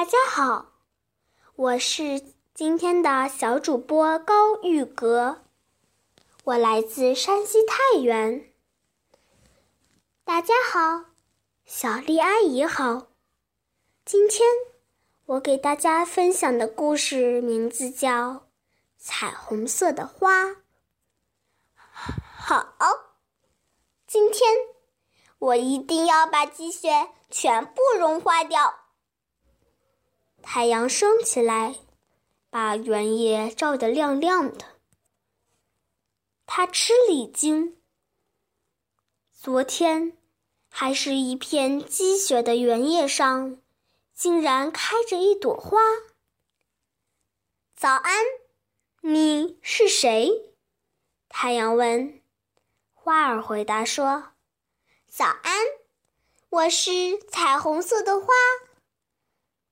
大家好，我是今天的小主播高玉格，我来自山西太原。大家好，小丽阿姨好。今天我给大家分享的故事名字叫《彩虹色的花》。好，今天我一定要把积雪全部融化掉。太阳升起来，把原野照得亮亮的。他吃了一惊，昨天还是一片积雪的原野上，竟然开着一朵花。早安，你是谁？太阳问。花儿回答说：“早安，我是彩虹色的花。”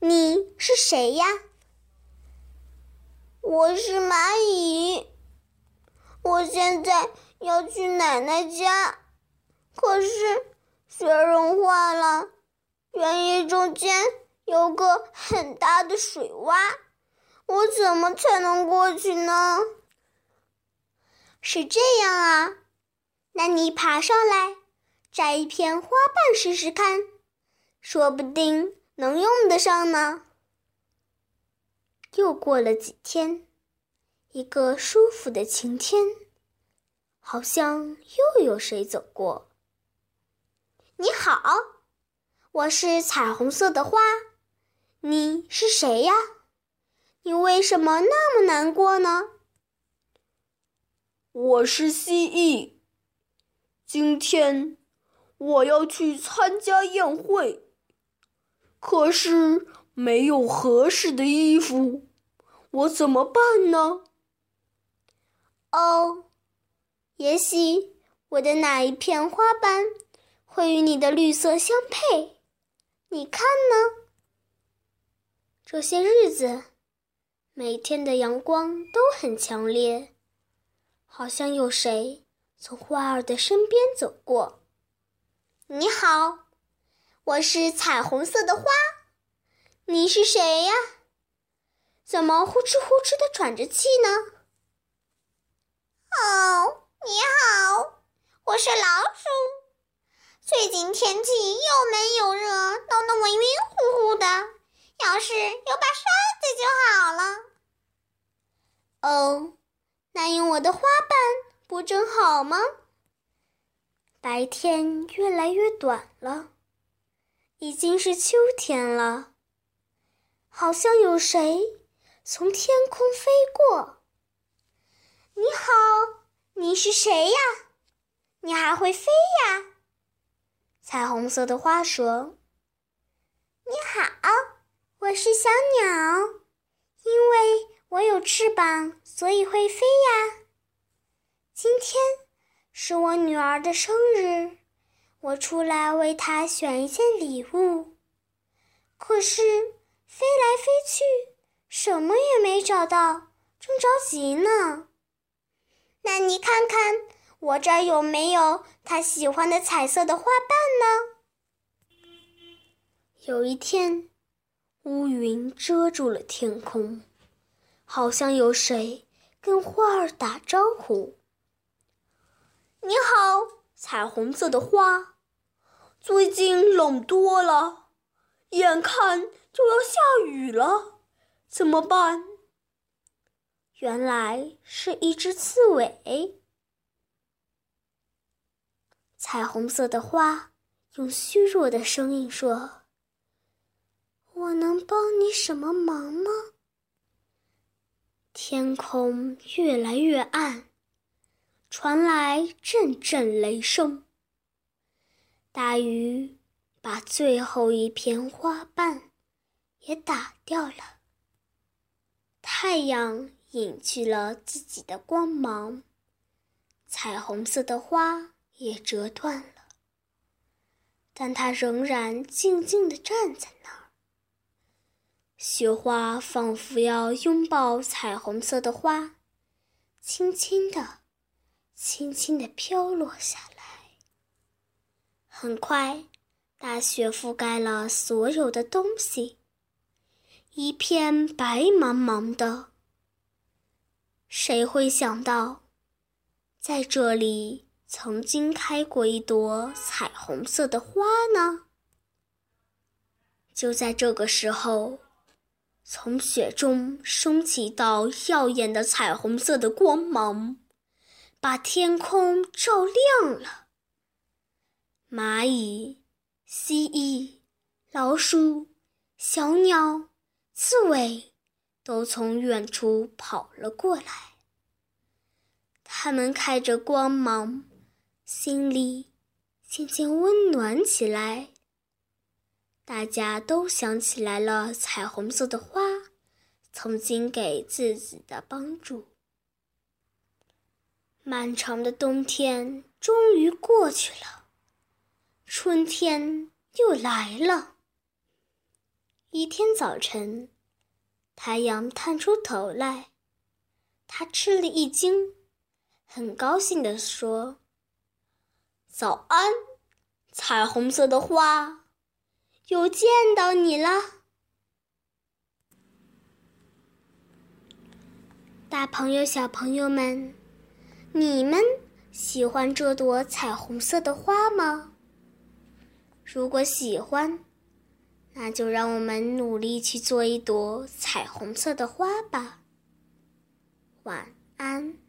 你是谁呀？我是蚂蚁。我现在要去奶奶家，可是雪融化了，原野中间有个很大的水洼，我怎么才能过去呢？是这样啊，那你爬上来，摘一片花瓣试试看，说不定。能用得上呢。又过了几天，一个舒服的晴天，好像又有谁走过。你好，我是彩虹色的花，你是谁呀？你为什么那么难过呢？我是蜥蜴，今天我要去参加宴会。可是没有合适的衣服，我怎么办呢？哦，也许我的哪一片花瓣会与你的绿色相配？你看呢？这些日子，每天的阳光都很强烈，好像有谁从花儿的身边走过。你好。我是彩虹色的花，你是谁呀？怎么呼哧呼哧的喘着气呢？哦，你好，我是老鼠。最近天气又闷又热，弄得我晕乎乎的。要是有把扇子就好了。哦，那用我的花瓣不正好吗？白天越来越短了。已经是秋天了，好像有谁从天空飞过。你好，你是谁呀？你还会飞呀？彩虹色的花说：“你好，我是小鸟，因为我有翅膀，所以会飞呀。今天是我女儿的生日。”我出来为他选一件礼物，可是飞来飞去，什么也没找到，正着急呢。那你看看我这儿有没有他喜欢的彩色的花瓣呢？有一天，乌云遮住了天空，好像有谁跟花儿打招呼：“你好。”彩虹色的花，最近冷多了，眼看就要下雨了，怎么办？原来是一只刺猬。彩虹色的花用虚弱的声音说：“我能帮你什么忙吗？”天空越来越暗。传来阵阵雷声。大雨把最后一片花瓣也打掉了。太阳隐去了自己的光芒，彩虹色的花也折断了，但它仍然静静地站在那儿。雪花仿佛要拥抱彩虹色的花，轻轻地、轻轻地飘落下来。很快，大雪覆盖了所有的东西。一片白茫茫的，谁会想到，在这里曾经开过一朵彩虹色的花呢？就在这个时候，从雪中升起一道耀眼的彩虹色的光芒，把天空照亮了。蚂蚁、蜥蜴、老鼠、小鸟。刺猬都从远处跑了过来，他们开着光芒，心里渐渐温暖起来。大家都想起来了彩虹色的花曾经给自己的帮助。漫长的冬天终于过去了，春天又来了。一天早晨，太阳探出头来，他吃了一惊，很高兴地说：“早安，彩虹色的花，又见到你了。”大朋友、小朋友们，你们喜欢这朵彩虹色的花吗？如果喜欢，那就让我们努力去做一朵彩虹色的花吧。晚安。